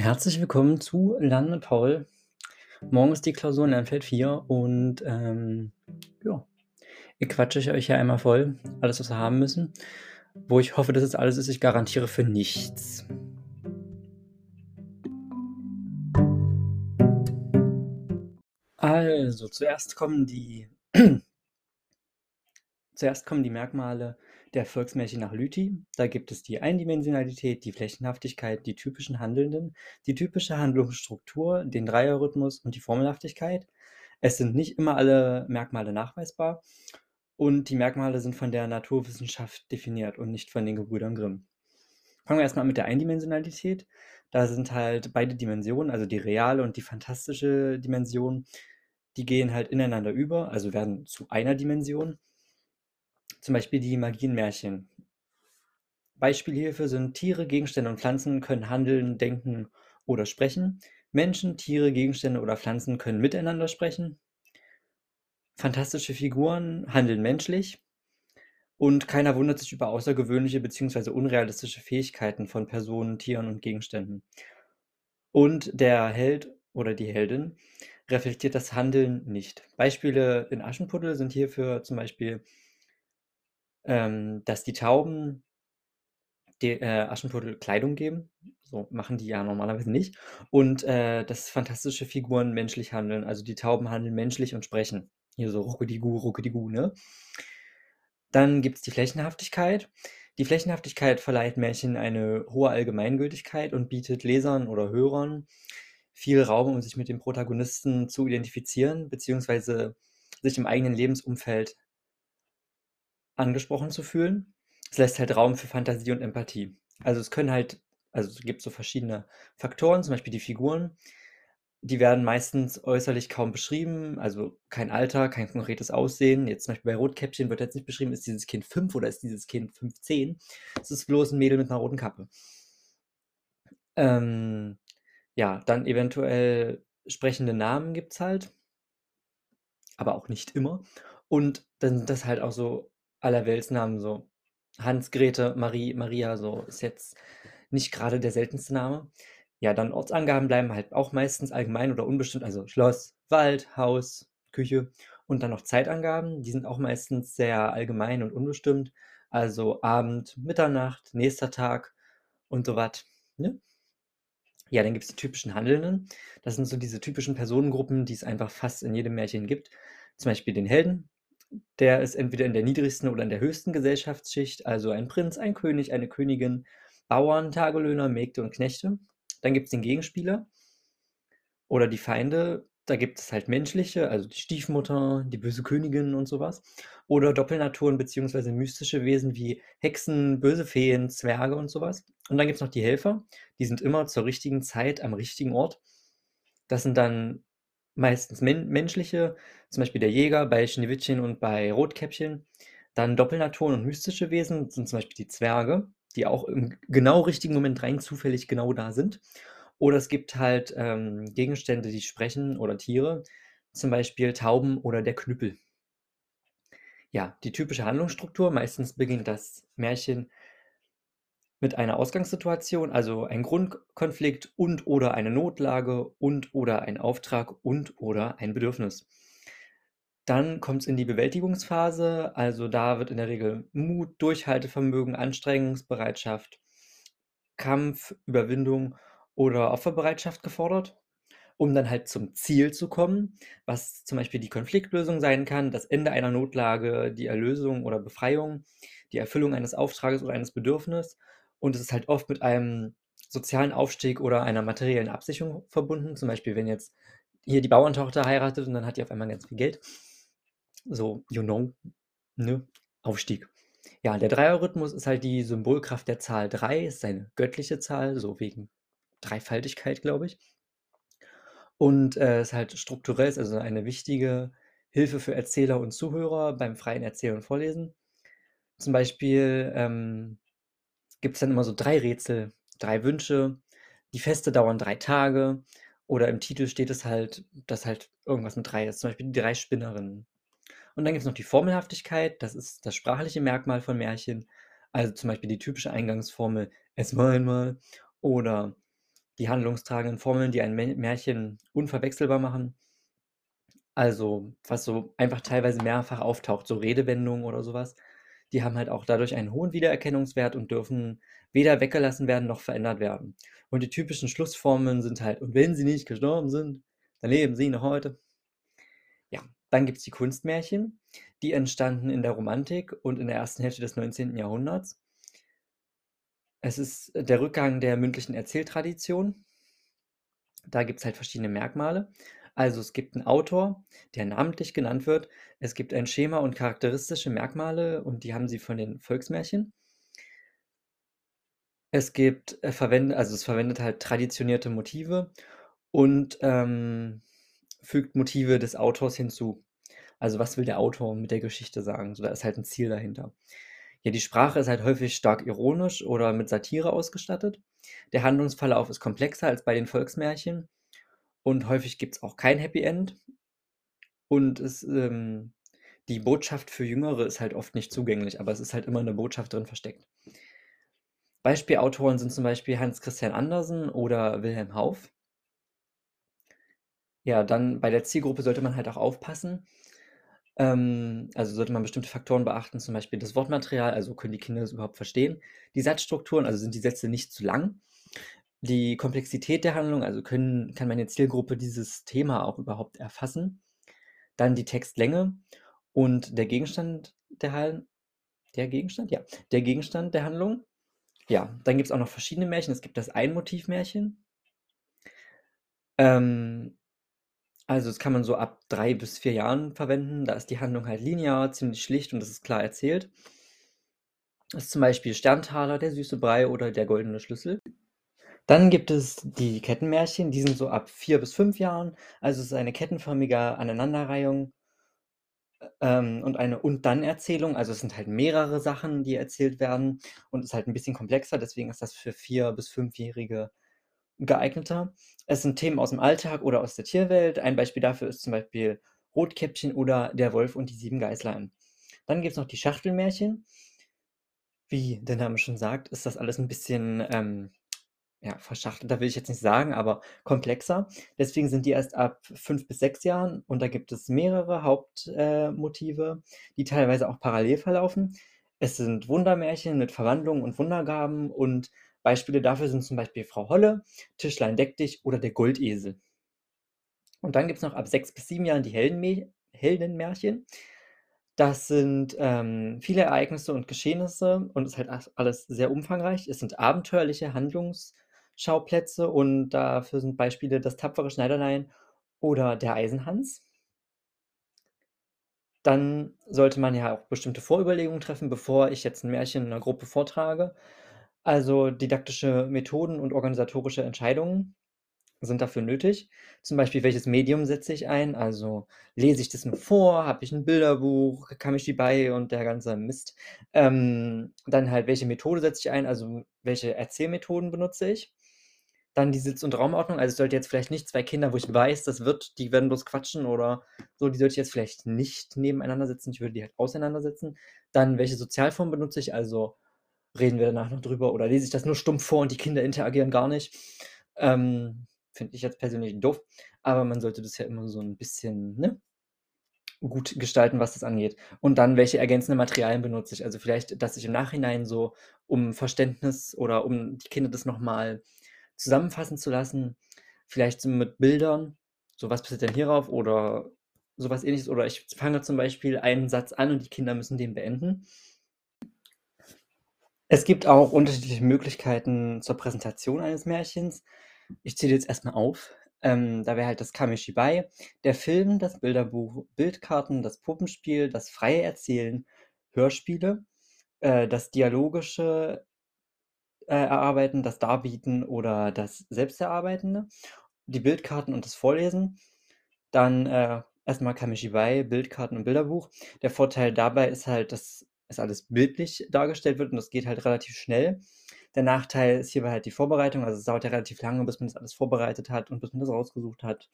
Herzlich willkommen zu Lernen mit Paul. Morgen ist die Klausur in Lernfeld 4 und ähm, ja, ich quatsche euch ja einmal voll, alles, was wir haben müssen. Wo ich hoffe, dass es alles ist, ich garantiere für nichts. Also, zuerst kommen die zuerst kommen die Merkmale der Volksmärchen nach Lüthi. Da gibt es die Eindimensionalität, die Flächenhaftigkeit, die typischen Handelnden, die typische Handlungsstruktur, den Dreierrhythmus und die Formelhaftigkeit. Es sind nicht immer alle Merkmale nachweisbar und die Merkmale sind von der Naturwissenschaft definiert und nicht von den Gebrüdern Grimm. Fangen wir erstmal mit der Eindimensionalität. Da sind halt beide Dimensionen, also die reale und die fantastische Dimension, die gehen halt ineinander über, also werden zu einer Dimension. Zum Beispiel die Magienmärchen. Beispiele hierfür sind Tiere, Gegenstände und Pflanzen können handeln, denken oder sprechen. Menschen, Tiere, Gegenstände oder Pflanzen können miteinander sprechen. Fantastische Figuren handeln menschlich. Und keiner wundert sich über außergewöhnliche bzw. unrealistische Fähigkeiten von Personen, Tieren und Gegenständen. Und der Held oder die Heldin reflektiert das Handeln nicht. Beispiele in Aschenputtel sind hierfür zum Beispiel ähm, dass die Tauben de äh, Aschenputtel Kleidung geben. So machen die ja normalerweise nicht. Und, äh, dass fantastische Figuren menschlich handeln. Also, die Tauben handeln menschlich und sprechen. Hier so Ruckedigu, Ruckedigu, ne? Dann gibt es die Flächenhaftigkeit. Die Flächenhaftigkeit verleiht Märchen eine hohe Allgemeingültigkeit und bietet Lesern oder Hörern viel Raum, um sich mit dem Protagonisten zu identifizieren, beziehungsweise sich im eigenen Lebensumfeld angesprochen zu fühlen. Es lässt halt Raum für Fantasie und Empathie. Also es können halt, also es gibt so verschiedene Faktoren, zum Beispiel die Figuren. Die werden meistens äußerlich kaum beschrieben, also kein Alter, kein konkretes Aussehen. Jetzt zum Beispiel bei Rotkäppchen wird jetzt nicht beschrieben, ist dieses Kind 5 oder ist dieses Kind 15. Es ist bloß ein Mädel mit einer roten Kappe. Ähm, ja, dann eventuell sprechende Namen gibt es halt, aber auch nicht immer. Und dann sind das halt auch so Allerweltsnamen, so Hans, Grete, Marie, Maria, so ist jetzt nicht gerade der seltenste Name. Ja, dann Ortsangaben bleiben halt auch meistens allgemein oder unbestimmt, also Schloss, Wald, Haus, Küche und dann noch Zeitangaben, die sind auch meistens sehr allgemein und unbestimmt, also Abend, Mitternacht, nächster Tag und so was, ne? Ja, dann gibt es die typischen Handelnden. Das sind so diese typischen Personengruppen, die es einfach fast in jedem Märchen gibt. Zum Beispiel den Helden, der ist entweder in der niedrigsten oder in der höchsten Gesellschaftsschicht, also ein Prinz, ein König, eine Königin, Bauern, Tagelöhner, Mägde und Knechte. Dann gibt es den Gegenspieler oder die Feinde. Da gibt es halt menschliche, also die Stiefmutter, die böse Königin und sowas. Oder Doppelnaturen bzw. mystische Wesen wie Hexen, böse Feen, Zwerge und sowas. Und dann gibt es noch die Helfer. Die sind immer zur richtigen Zeit am richtigen Ort. Das sind dann meistens men menschliche, zum Beispiel der Jäger bei Schneewittchen und bei Rotkäppchen. Dann Doppelnaturen und mystische Wesen sind zum Beispiel die Zwerge, die auch im genau richtigen Moment rein zufällig genau da sind. Oder es gibt halt ähm, Gegenstände, die sprechen oder Tiere, zum Beispiel Tauben oder der Knüppel. Ja, die typische Handlungsstruktur, meistens beginnt das Märchen mit einer Ausgangssituation, also ein Grundkonflikt und/oder eine Notlage und/oder ein Auftrag und/oder ein Bedürfnis. Dann kommt es in die Bewältigungsphase, also da wird in der Regel Mut, Durchhaltevermögen, Anstrengungsbereitschaft, Kampf, Überwindung oder Opferbereitschaft gefordert, um dann halt zum Ziel zu kommen, was zum Beispiel die Konfliktlösung sein kann, das Ende einer Notlage, die Erlösung oder Befreiung, die Erfüllung eines Auftrages oder eines Bedürfnisses und es ist halt oft mit einem sozialen Aufstieg oder einer materiellen Absicherung verbunden. Zum Beispiel, wenn jetzt hier die Bauerntochter heiratet und dann hat die auf einmal ganz viel Geld. So, you know, ne? Aufstieg. Ja, der Dreierrhythmus ist halt die Symbolkraft der Zahl 3, ist eine göttliche Zahl, so wegen Dreifaltigkeit, glaube ich. Und äh, ist halt strukturell, ist also eine wichtige Hilfe für Erzähler und Zuhörer beim freien Erzählen und Vorlesen. Zum Beispiel ähm, gibt es dann immer so drei Rätsel, drei Wünsche. Die Feste dauern drei Tage. Oder im Titel steht es halt, dass halt irgendwas mit drei ist. Zum Beispiel die drei Spinnerinnen. Und dann gibt es noch die Formelhaftigkeit. Das ist das sprachliche Merkmal von Märchen. Also zum Beispiel die typische Eingangsformel, es war einmal. Oder die handlungstragenden Formeln, die ein Mä Märchen unverwechselbar machen. Also, was so einfach teilweise mehrfach auftaucht, so Redewendungen oder so was, die haben halt auch dadurch einen hohen Wiedererkennungswert und dürfen weder weggelassen werden noch verändert werden. Und die typischen Schlussformeln sind halt: „Und wenn sie nicht gestorben sind, dann leben sie noch heute.“ Ja, dann gibt's die Kunstmärchen, die entstanden in der Romantik und in der ersten Hälfte des 19. Jahrhunderts. Es ist der Rückgang der mündlichen Erzähltradition. Da gibt's halt verschiedene Merkmale. Also, es gibt 'n Autor, der namentlich genannt wird. Es gibt ein Schema und charakteristische Merkmale und die haben sie von den Volksmärchen. Es gibt äh, verwende also, es verwendet halt traditionierte Motive und, ähm, fügt Motive des Autors hinzu. Also, was will der Autor mit der Geschichte sagen? So, da ist halt 'n Ziel dahinter. Ja, die Sprache ist halt häufig stark ironisch oder mit Satire ausgestattet. Der Handlungsverlauf ist komplexer als bei den Volksmärchen und häufig gibt's auch kein Happy End. Und es, ähm die Botschaft für Jüngere ist halt oft nicht zugänglich, aber es ist halt immer 'ne Botschaft drin versteckt. Beispielautoren sind zum Beispiel Hans Christian Andersen oder Wilhelm Hauff. Ja, dann bei der Zielgruppe sollte man halt auch aufpassen. Ähm, also, sollte man bestimmte Faktoren beachten, zum Beispiel das Wortmaterial, also, können die Kinder das überhaupt verstehen? Die Satzstrukturen, also, sind die Sätze nicht zu lang? Die Komplexität der Handlung, also, können kann meine Zielgruppe dieses Thema auch überhaupt erfassen? Dann die Textlänge und der Gegenstand der Hal der Gegenstand? Ja, der Gegenstand der Handlung. Ja, dann gibt's auch noch verschiedene Märchen. Es gibt das Einmotivmärchen. Ähm, also, das kann man so ab 3 bis 4 Jahren verwenden. Da ist die Handlung halt linear, ziemlich schlicht und das ist klar erzählt. Das ist zum Beispiel Sterntaler, der süße Brei oder der goldene Schlüssel. Dann gibt es die Kettenmärchen, die sind so ab 4 bis 5 Jahren. Also, es ist eine kettenförmige Aneinanderreihung äh, ähm, und eine Und-Dann-Erzählung. Also, es sind halt mehrere Sachen, die erzählt werden und ist halt 'n bisschen komplexer, deswegen ist das für 4 bis 5-Jährige geeigneter. Es sind Themen aus'm Alltag oder aus der Tierwelt. Ein Beispiel dafür ist zum Beispiel Rotkäppchen oder Der Wolf und die 7 Geißlein. Dann gibt's noch die Schachtelmärchen. Wie der Name schon sagt, ist das alles 'n bisschen, ähm, ja, verschachtelter will ich jetzt nicht sagen, aber komplexer. Deswegen sind die erst ab 5 bis 6 Jahren und da gibt es mehrere Haupt äh, die teilweise auch parallel verlaufen. Es sind Wundermärchen mit Verwandlungen und Wundergaben und Beispiele dafür sind zum Beispiel Frau Holle, Tischlein deck dich oder der Goldesel. Und dann gibt's noch ab 6 bis 7 Jahren die Heldenme Heldenmärchen. Das sind, ähm, viele Ereignisse und Geschehnisse und ist halt alles sehr umfangreich. Es sind abenteuerliche Handlungsschauplätze und dafür sind Beispiele das tapfere Schneiderlein oder der Eisenhans. Dann sollte man ja auch bestimmte Vorüberlegungen treffen, bevor ich jetzt 'n Märchen 'ner Gruppe vortrage. Also, didaktische Methoden und organisatorische Entscheidungen sind dafür nötig. Zum Beispiel, welches Medium setze ich ein? Also, lese ich das nur vor? Habe ich 'n Bilderbuch, Kamishibai und der ganze Mist? Ähm, dann halt, welche Methode setze ich ein? Also, welche Erzählmethoden benutze ich? Dann die Sitz und Raumordnung. Also, ich sollte jetzt vielleicht nicht 2 Kinder, wo ich weiß, das wird die werden bloß quatschen oder so, die sollte ich jetzt vielleicht nicht nebeneinander setzen. Ich würde die halt auseinandersetzen. Dann, welche Sozialform benutze ich? Also, reden wir danach noch drüber oder lese ich das nur stumpf vor und die Kinder interagieren gar nicht? Ähm, finde ich jetzt persönlich doof, aber man sollte das ja immer so 'n bisschen, ne, gut gestalten, was das angeht. Und dann, welche ergänzenden Materialien benutze ich? Also, vielleicht, dass ich im Nachhinein so, um Verständnis oder um die Kinder das noch mal zusammenfassen zu lassen, vielleicht mit Bildern, so: „Was passiert denn hierauf?“ oder so was Ähnliches. Oder ich fange zum Beispiel einen Satz an und die Kinder müssen den beenden. Es gibt auch unterschiedliche Möglichkeiten zur Präsentation eines Märchens. Ich zähle jetzt erst mal auf. Ähm, da wäre halt das Kamishibai, der Film, das Bilderbuch, Bildkarten, das Puppenspiel, das freie Erzählen, Hörspiele, äh, das dialogische, äh, Erarbeiten, das Darbieten oder das Selbsterarbeitende, die Bildkarten und das Vorlesen. Dann, äh, erst mal Kamishibai, Bildkarten und Bilderbuch. Der Vorteil dabei ist halt, dass es alles bildlich dargestellt wird und das geht halt relativ schnell. Der Nachteil ist hierbei halt die Vorbereitung. Also, es dauert ja relativ lange, bis man das alles vorbereitet hat und bis man das rausgesucht hat.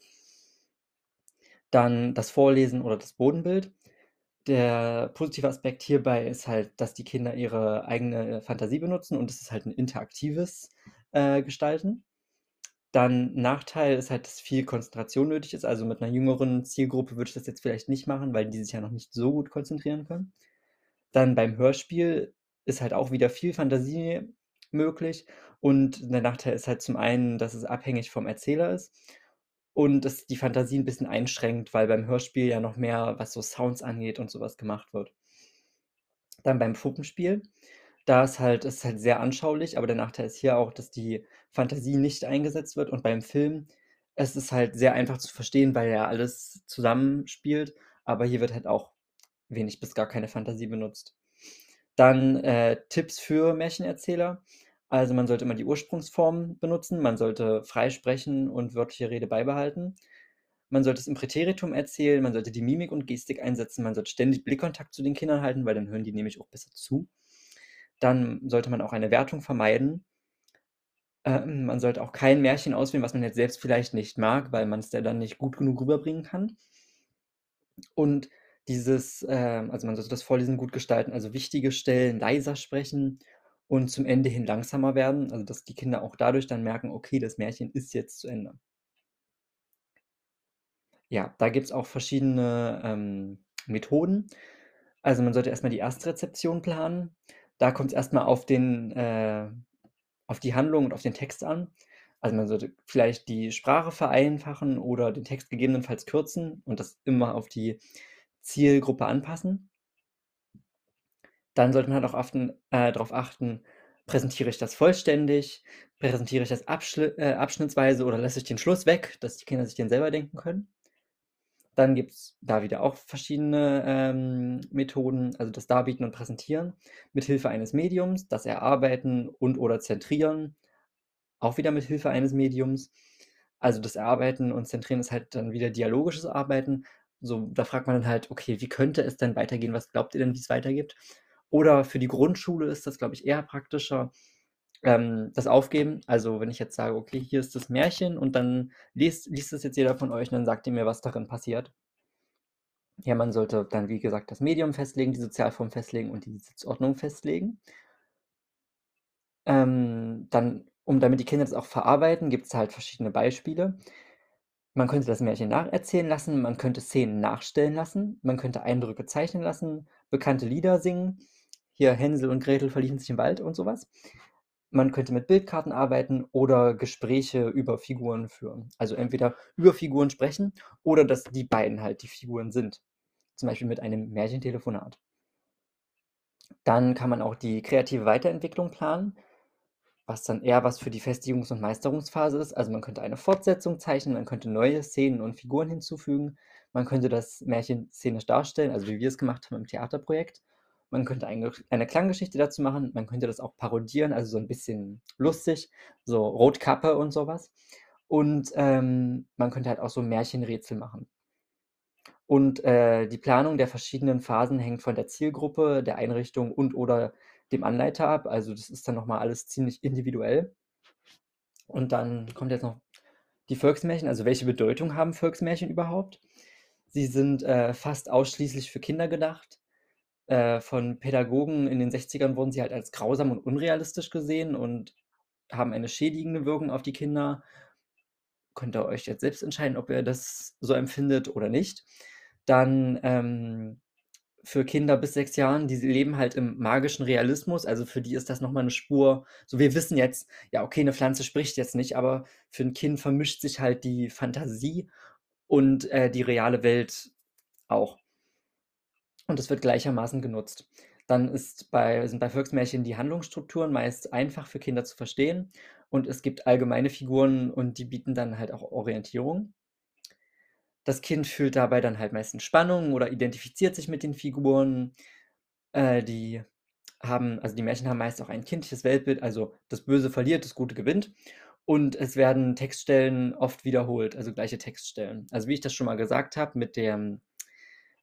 Dann das Vorlesen oder das Bodenbild. Der positive Aspekt hierbei ist halt, dass die Kinder ihre eigene Fantasie benutzen und es ist halt 'n interaktives, äh, Gestalten. Dann Nachteil ist halt, dass viel Konzentration nötig ist. Also, mit 'ner jüngeren Zielgruppe würde ich das jetzt vielleicht nicht machen, weil die sich ja noch nicht so gut konzentrieren können. Dann beim Hörspiel ist halt auch wieder viel Fantasie möglich und der Nachteil ist halt zum einen, dass es abhängig vom Erzähler ist und dass die Fantasie 'n bisschen einschränkt, weil beim Hörspiel ja noch mehr, was so Sounds angeht und so was gemacht wird. Dann beim Puppenspiel, da ist halt ist halt sehr anschaulich, aber der Nachteil ist hier auch, dass die Fantasie nicht eingesetzt wird und beim Film es ist halt sehr einfach zu verstehen, weil ja alles zusammenspielt, aber hier wird halt auch wenig bis gar keine Fantasie benutzt. Dann, äh, Tipps für Märchenerzähler. Also, man sollte immer die Ursprungsform benutzen, man sollte frei sprechen und wörtliche Rede beibehalten. Man sollte es im Präteritum erzählen, man sollte die Mimik und Gestik einsetzen, man sollte ständig Blickkontakt zu den Kindern halten, weil dann hören die nämlich auch besser zu. Dann sollte man auch eine Wertung vermeiden. Ähm, man sollte auch kein Märchen auswählen, was man jetzt selbst vielleicht nicht mag, weil man's ja dann nicht gut genug rüberbringen kann. Und dieses, ähm also, man sollte das Vorlesen gut gestalten, also, wichtige Stellen leiser sprechen und zum Ende hin langsamer werden, also, dass die Kinder auch dadurch dann merken: „Okay, das Märchen ist jetzt zu Ende.“ Ja, da gibt's auch verschiedene, ähm, Methoden. Also, man sollte erst mal die Erstrezeption planen. Da kommt's erst mal auf den äh, auf die Handlung und auf den Text an. Also, man sollte vielleicht die Sprache vereinfachen oder den Text gegebenenfalls kürzen und das immer auf die Zielgruppe anpassen. Dann sollte man halt auch achten äh, drauf achten, präsentiere ich das vollständig, präsentiere ich das äh, abschnittsweise oder lasse ich den Schluss weg, dass die Kinder sich den selber denken können. Dann gibt's da wieder auch verschiedene, ähm, Methoden, also, das Darbieten und Präsentieren mit Hilfe eines Mediums, das Erarbeiten und/oder Zentrieren, auch wieder mit Hilfe eines Mediums. Also, das Erarbeiten und Zentrieren ist halt dann wieder dialogisches Arbeiten. So, da fragt man dann halt: „Okay, wie könnte es denn weitergehen? Was glaubt ihr denn, wie's weitergeht?“ Oder für die Grundschule ist das, glaube ich, eher praktischer, ähm, das Aufgeben. Also, wenn ich jetzt sage: „Okay, hier ist das Märchen und dann lest liest das jetzt jeder von euch und dann sagt ihr mir, was darin passiert.“ Ja, man sollte dann, wie gesagt, das Medium festlegen, die Sozialform festlegen und die Sitzordnung festlegen. Ähm, dann um damit die Kinder das auch verarbeiten, gibt's halt verschiedene Beispiele. Man könnte das Märchen nacherzählen lassen, man könnte Szenen nachstellen lassen, man könnte Eindrücke zeichnen lassen, bekannte Lieder singen. Hier Hänsel und Gretel verliefen sich im Wald und so was. Man könnte mit Bildkarten arbeiten oder Gespräche über Figuren führen. Also, entweder über Figuren sprechen oder dass die beiden halt die Figuren sind, zum Beispiel mit einem Märchentelefonat. Dann kann man auch die kreative Weiterentwicklung planen, was dann eher was für die Festigungs und Meisterungsphase ist. Also, man könnte eine Fortsetzung zeichnen, man könnte neue Szenen und Figuren hinzufügen. Man könnte das Märchen szenisch darstellen, also, wie wir's gemacht haben im Theaterprojekt. Man könnte eine eine Klanggeschichte dazu machen. Man könnte das auch parodieren, also, so 'n bisschen lustig, so Rotkappe und so was. Und, ähm, man könnte halt auch so Märchenrätsel machen. Und, äh, die Planung der verschiedenen Phasen hängt von der Zielgruppe, der Einrichtung und/oder dem Anleiter ab. Also, das ist dann noch mal alles ziemlich individuell. Und dann kommt jetzt noch die Volksmärchen. Also, welche Bedeutung haben Volksmärchen überhaupt? Sie sind, äh, fast ausschließlich für Kinder gedacht. Äh, von Pädagogen in den 60ern wurden sie halt als grausam und unrealistisch gesehen und haben eine schädigende Wirkung auf die Kinder. Könnt ihr euch jetzt selbst entscheiden, ob ihr das so empfindet oder nicht. Dann, ähm, für Kinder bis 6 Jahren, die leben halt im magischen Realismus, also, für die ist das noch mal 'ne Spur so, wir wissen jetzt, ja, okay, 'ne Pflanze spricht jetzt nicht, aber für 'n Kind vermischt sich halt die Fantasie und, äh, die reale Welt auch. Und das wird gleichermaßen genutzt. Dann ist bei sind bei Volksmärchen die Handlungsstrukturen meist einfach für Kinder zu verstehen und es gibt allgemeine Figuren und die bieten dann halt auch Orientierung. Das Kind fühlt dabei dann halt meistens Spannung oder identifiziert sich mit den Figuren. Äh, die haben also, die Märchen haben meist auch ein kindliches Weltbild, also, das Böse verliert, das Gute gewinnt. Und es werden Textstellen oft wiederholt, also, gleiche Textstellen. Also, wie ich das schon mal gesagt habe mit dem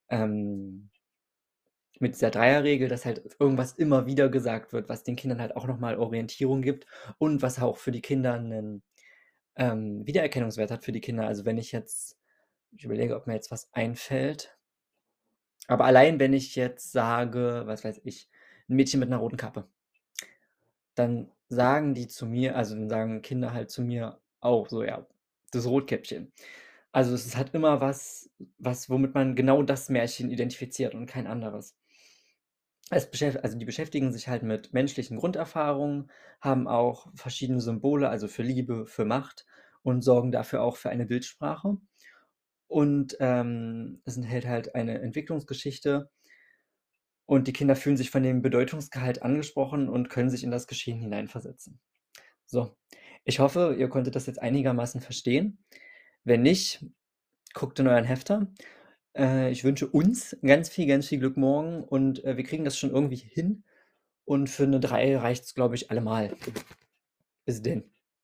ähm mit dieser Dreierregel, dass halt irgendwas immer wieder gesagt wird, was den Kindern halt auch noch mal Orientierung gibt und was auch für die Kinder 'nen, ähm, Wiedererkennungswert hat für die Kinder. Also, wenn ich jetzt ich überlege, ob mir jetzt was einfällt. Aber allein, wenn ich jetzt sage, was weiß ich, 'n Mädchen mit 'ner roten Kappe dann sagen die zu mir also, dann sagen Kinder halt zu mir auch so, ja, das Rotkäppchen. Also, es halt immer was was womit man genau das Märchen identifiziert und kein anderes. Es beschäf also, die beschäftigen sich halt mit menschlichen Grunderfahrungen, haben auch verschiedene Symbole, also, für Liebe, für Macht und sorgen dafür auch für eine Bildsprache. Und, ähm, es enthält halt eine Entwicklungsgeschichte und die Kinder fühlen sich von dem Bedeutungsgehalt angesprochen und können sich in das Geschehen hineinversetzen. So, ich hoffe, ihr konntet das jetzt einigermaßen verstehen. Wenn nicht, guckt in euren Hefter. Äh, ich wünsche uns ganz viel, ganz viel Glück morgen und, äh, wir kriegen das schon irgendwie hin und für 'ne 3 reicht's, glaube ich, allemal. Bis denn.